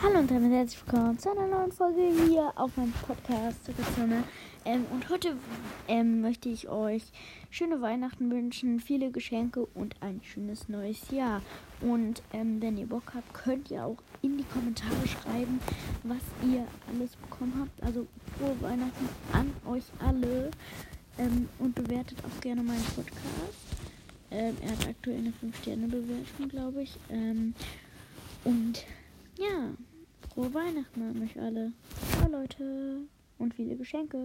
Hallo und damit herzlich willkommen zu einer neuen Folge hier auf meinem Podcast Zone. Ähm, und heute ähm, möchte ich euch schöne Weihnachten wünschen, viele Geschenke und ein schönes neues Jahr. Und ähm, wenn ihr Bock habt, könnt ihr auch in die Kommentare schreiben, was ihr alles bekommen habt. Also frohe Weihnachten an euch alle ähm, und bewertet auch gerne meinen Podcast. Ähm, er hat aktuell eine 5-Sterne-Bewertung, glaube ich. Ähm, und ja, frohe Weihnachten an euch alle. Ciao Leute und viele Geschenke.